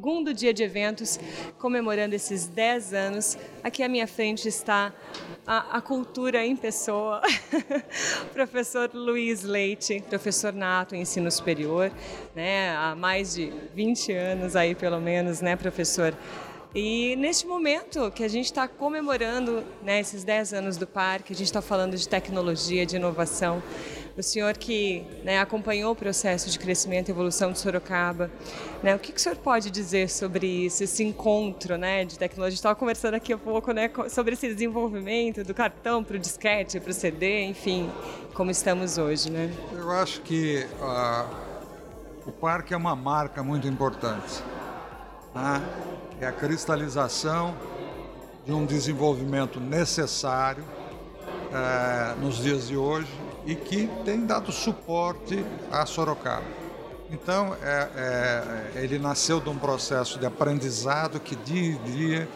segundo dia de eventos, comemorando esses 10 anos. Aqui à minha frente está a, a cultura em pessoa, professor Luiz Leite, professor nato em ensino superior, né, há mais de 20 anos aí pelo menos, né, professor? E neste momento que a gente está comemorando né, esses 10 anos do parque, a gente está falando de tecnologia, de inovação. O senhor que né, acompanhou o processo de crescimento e evolução de Sorocaba, né, o que, que o senhor pode dizer sobre isso, esse encontro né, de tecnologia? Estava conversando aqui um pouco né, sobre esse desenvolvimento do cartão para o disquete, para o CD, enfim, como estamos hoje. Né? Eu acho que uh, o parque é uma marca muito importante. Né? é a cristalização de um desenvolvimento necessário é, nos dias de hoje e que tem dado suporte a Sorocaba. Então, é, é, ele nasceu de um processo de aprendizado que dia a dia,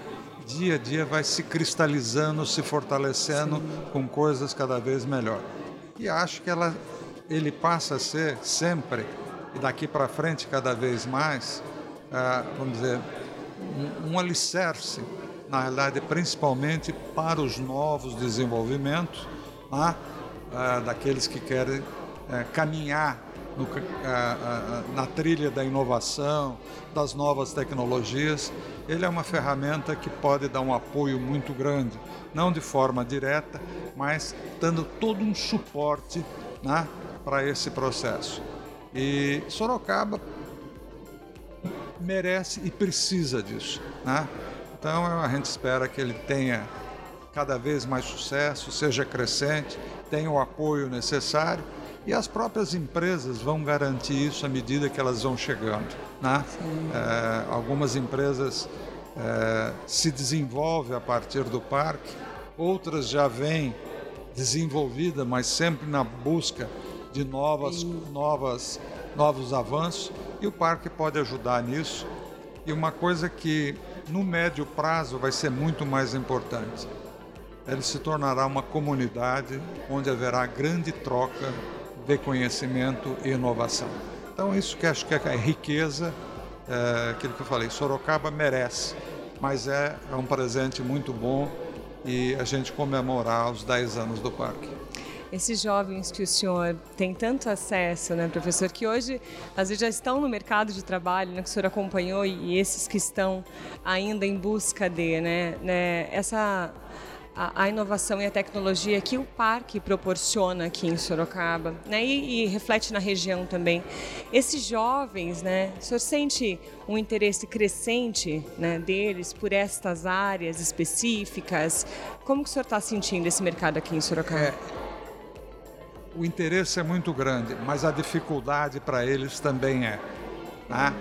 dia a dia vai se cristalizando, se fortalecendo Sim. com coisas cada vez melhor. E acho que ela, ele passa a ser sempre, e daqui para frente cada vez mais, vamos dizer, um, um alicerce, na realidade, principalmente para os novos desenvolvimentos, né? Ah, daqueles que querem eh, caminhar no, ah, ah, na trilha da inovação, das novas tecnologias. Ele é uma ferramenta que pode dar um apoio muito grande, não de forma direta, mas dando todo um suporte né, para esse processo. E Sorocaba merece e precisa disso. Né? Então a gente espera que ele tenha cada vez mais sucesso, seja crescente, tenha o apoio necessário e as próprias empresas vão garantir isso à medida que elas vão chegando. Né? É, algumas empresas é, se desenvolvem a partir do parque, outras já vêm desenvolvidas, mas sempre na busca de novas, novas, novos avanços e o parque pode ajudar nisso. E uma coisa que no médio prazo vai ser muito mais importante. Ele se tornará uma comunidade onde haverá grande troca de conhecimento e inovação. Então isso que acho que é riqueza, é, aquilo que eu falei, Sorocaba merece, mas é, é um presente muito bom e a gente comemorar os 10 anos do parque esses jovens que o senhor tem tanto acesso, né, professor, que hoje às vezes já estão no mercado de trabalho, né, que o senhor acompanhou, e esses que estão ainda em busca de, né, né essa a, a, inovação e a tecnologia que o parque proporciona aqui em Sorocaba, né, e, e, reflete na região também. Esses jovens, né, o senhor sente um interesse crescente, né, deles por estas áreas específicas? Como que o senhor está sentindo esse mercado aqui em Sorocaba? É o interesse é muito grande, mas a dificuldade para eles também é. Né?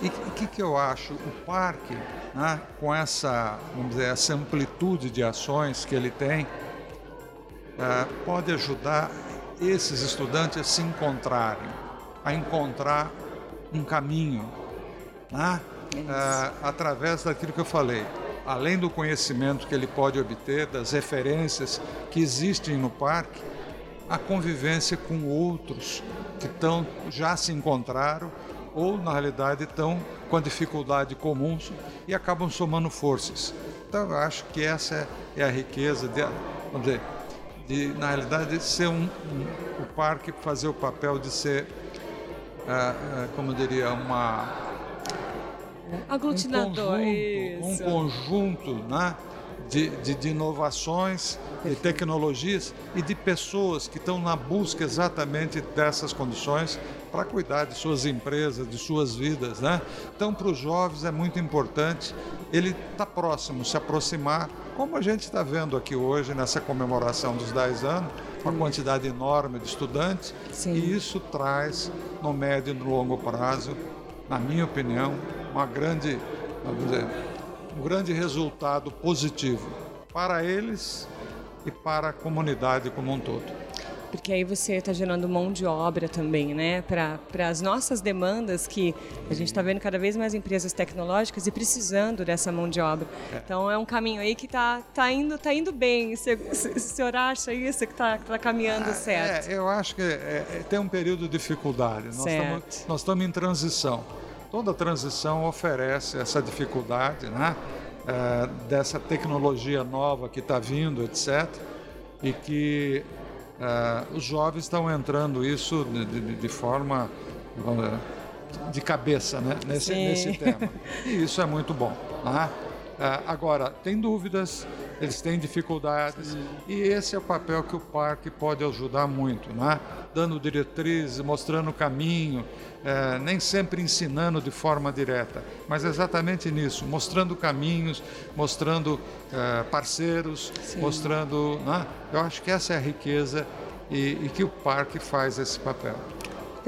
E o que, que eu acho? O parque, né, com essa, vamos dizer, essa amplitude de ações que ele tem, é, pode ajudar esses estudantes a se encontrarem, a encontrar um caminho, né? é, através daquilo que eu falei. Além do conhecimento que ele pode obter, das referências que existem no parque, a convivência com outros que estão, já se encontraram ou, na realidade, estão com a dificuldade comum e acabam somando forças. Então, eu acho que essa é a riqueza de, vamos dizer, de, na realidade, ser um, um o parque fazer o papel de ser, uh, uh, como eu diria, uma aglutinador, um conjunto, um conjunto né, de, de, de inovações de tecnologias e de pessoas que estão na busca exatamente dessas condições para cuidar de suas empresas, de suas vidas. Né? Então, para os jovens é muito importante ele estar tá próximo, se aproximar, como a gente está vendo aqui hoje nessa comemoração dos 10 anos, uma quantidade enorme de estudantes, Sim. e isso traz, no médio e no longo prazo, na minha opinião, uma grande, vamos dizer, um grande resultado positivo para eles e para a comunidade como um todo. Porque aí você está gerando mão de obra também, né? Para as nossas demandas, que a gente está vendo cada vez mais empresas tecnológicas e precisando dessa mão de obra. É. Então é um caminho aí que está tá indo, tá indo bem. Se, o senhor acha isso que está tá caminhando ah, certo? É, eu acho que é, é, tem um período de dificuldade. Nós estamos em transição. Toda transição oferece essa dificuldade, né? É, dessa tecnologia nova que está vindo, etc. E que é, os jovens estão entrando isso de, de, de forma de cabeça né? nesse, nesse tema. E isso é muito bom. Né? É, agora, tem dúvidas, eles têm dificuldades e esse é o papel que o parque pode ajudar muito, né? dando diretrizes, mostrando o caminho, é, nem sempre ensinando de forma direta, mas exatamente nisso, mostrando caminhos, mostrando é, parceiros, Sim. mostrando. Né? Eu acho que essa é a riqueza e, e que o parque faz esse papel.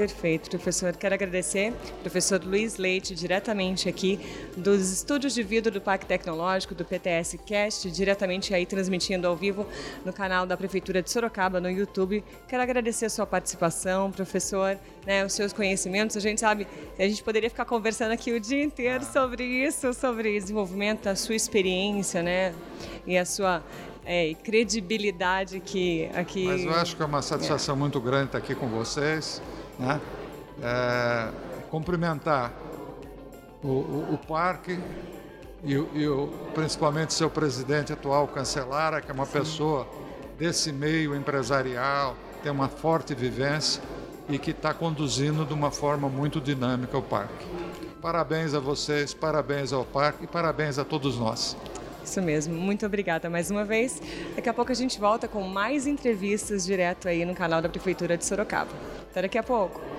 Perfeito, professor. Quero agradecer professor Luiz Leite, diretamente aqui dos estúdios de vidro do Parque Tecnológico, do PTS Cast, diretamente aí transmitindo ao vivo no canal da Prefeitura de Sorocaba, no YouTube. Quero agradecer a sua participação, professor, né, os seus conhecimentos. A gente sabe, a gente poderia ficar conversando aqui o dia inteiro sobre isso, sobre desenvolvimento, a sua experiência, né, e a sua é, credibilidade que aqui. Mas eu acho que é uma satisfação é. muito grande estar aqui com vocês né? É, cumprimentar o, o, o parque e, e o, principalmente seu presidente atual, Cancelara, que é uma Sim. pessoa desse meio empresarial, tem uma forte vivência e que está conduzindo de uma forma muito dinâmica o parque. Parabéns a vocês, parabéns ao parque e parabéns a todos nós. Isso mesmo, muito obrigada mais uma vez. Daqui a pouco a gente volta com mais entrevistas direto aí no canal da Prefeitura de Sorocaba. Até daqui a pouco.